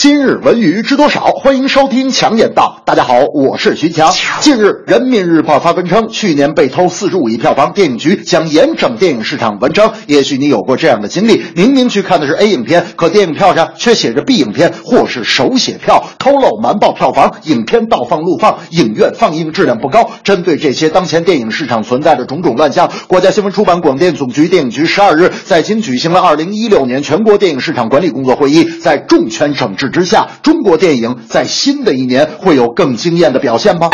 今日文娱知多少？欢迎收听强言道。大家好，我是徐强。近日，《人民日报》发文称，去年被偷四十五亿票房，电影局将严整电影市场。文章，也许你有过这样的经历：明明去看的是 A 影片，可电影票上却写着 B 影片，或是手写票，偷漏瞒报票房，影片倒放录放，影院放映质量不高。针对这些当前电影市场存在的种种乱象，国家新闻出版广电总局电影局十二日在京举行了二零一六年全国电影市场管理工作会议，在重拳整治。之下，中国电影在新的一年会有更惊艳的表现吗？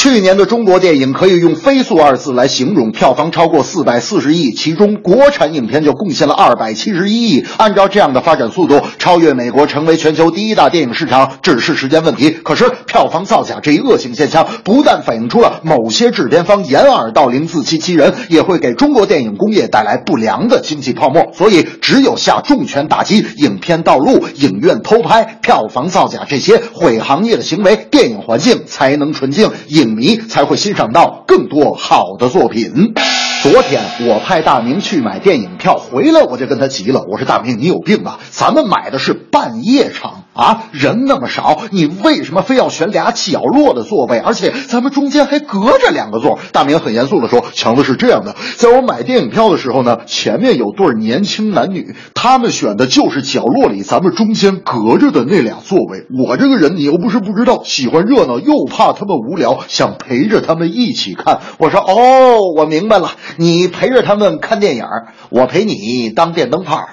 去年的中国电影可以用“飞速”二字来形容，票房超过四百四十亿，其中国产影片就贡献了二百七十一亿。按照这样的发展速度，超越美国成为全球第一大电影市场只是时间问题。可是，票房造假这一恶性现象，不但反映出了某些制片方掩耳盗铃、自欺欺人，也会给中国电影工业带来不良的经济泡沫。所以，只有下重拳打击影片盗录、影院偷拍、票房造假这些毁行业的行为，电影环境才能纯净。影影迷才会欣赏到更多好的作品。昨天我派大明去买电影票，回来我就跟他急了。我说：“大明，你有病吧？咱们买的是半夜场啊，人那么少，你为什么非要选俩角落的座位？而且咱们中间还隔着两个座。”大明很严肃地说：“强子是这样的，在我买电影票的时候呢，前面有对年轻男女，他们选的就是角落里咱们中间隔着的那俩座位。我这个人你又不是不知道，喜欢热闹又怕他们无聊，想陪着他们一起看。”我说：“哦，我明白了。”你陪着他们看电影我陪你当电灯泡。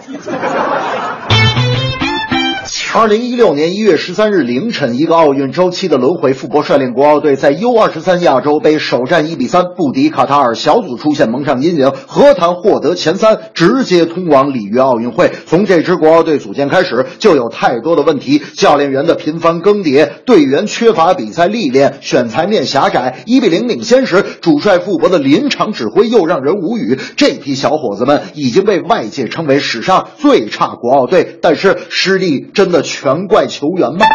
二零一六年一月十三日凌晨，一个奥运周期的轮回，傅博率领国奥队在 U 二十三亚洲杯首战一比三不敌卡塔尔，小组出现蒙上阴影，何谈获得前三，直接通往里约奥运会？从这支国奥队组建开始，就有太多的问题：教练员的频繁更迭，队员缺乏比赛历练，选材面狭窄。一比零领先时，主帅傅博的临场指挥又让人无语。这批小伙子们已经被外界称为史上最差国奥队，但是实力真的。全怪球员吗？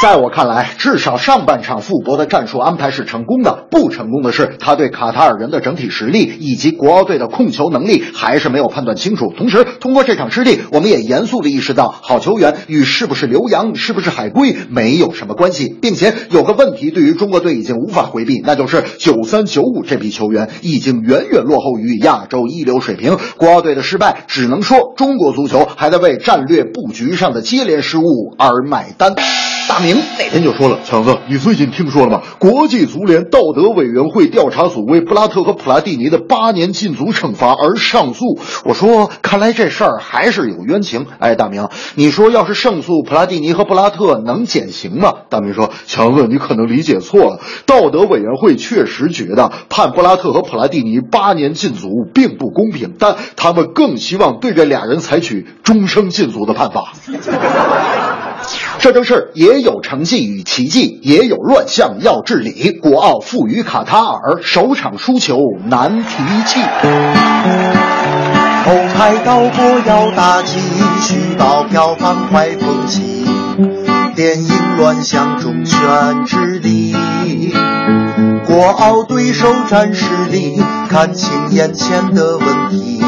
在我看来，至少上半场傅博的战术安排是成功的。不成功的是，他对卡塔尔人的整体实力以及国奥队的控球能力还是没有判断清楚。同时，通过这场失利，我们也严肃地意识到，好球员与是不是留洋、是不是海归没有什么关系，并且有个问题对于中国队已经无法回避，那就是九三九五这批球员已经远远落后于亚洲一流水平。国奥队的失败，只能说中国足球还在为战略布局上的接连失误而买单。大明那天就说了：“强子，你最近听说了吗？国际足联道德委员会调查组为布拉特和普拉蒂尼的八年禁足惩罚而上诉。”我说：“看来这事儿还是有冤情。”哎，大明，你说要是胜诉，普拉蒂尼和布拉特能减刑吗？大明说：“强子，你可能理解错了。道德委员会确实觉得判布拉特和普拉蒂尼八年禁足并不公平，但他们更希望对这俩人采取终生禁足的判罚。”这正是也有成绩与奇迹，也有乱象要治理。国奥负于卡塔尔，首场输球难提气。后台导播要打击，虚报票房坏风气。电影乱象中全治理。国奥对手战实力，看清眼前的问题。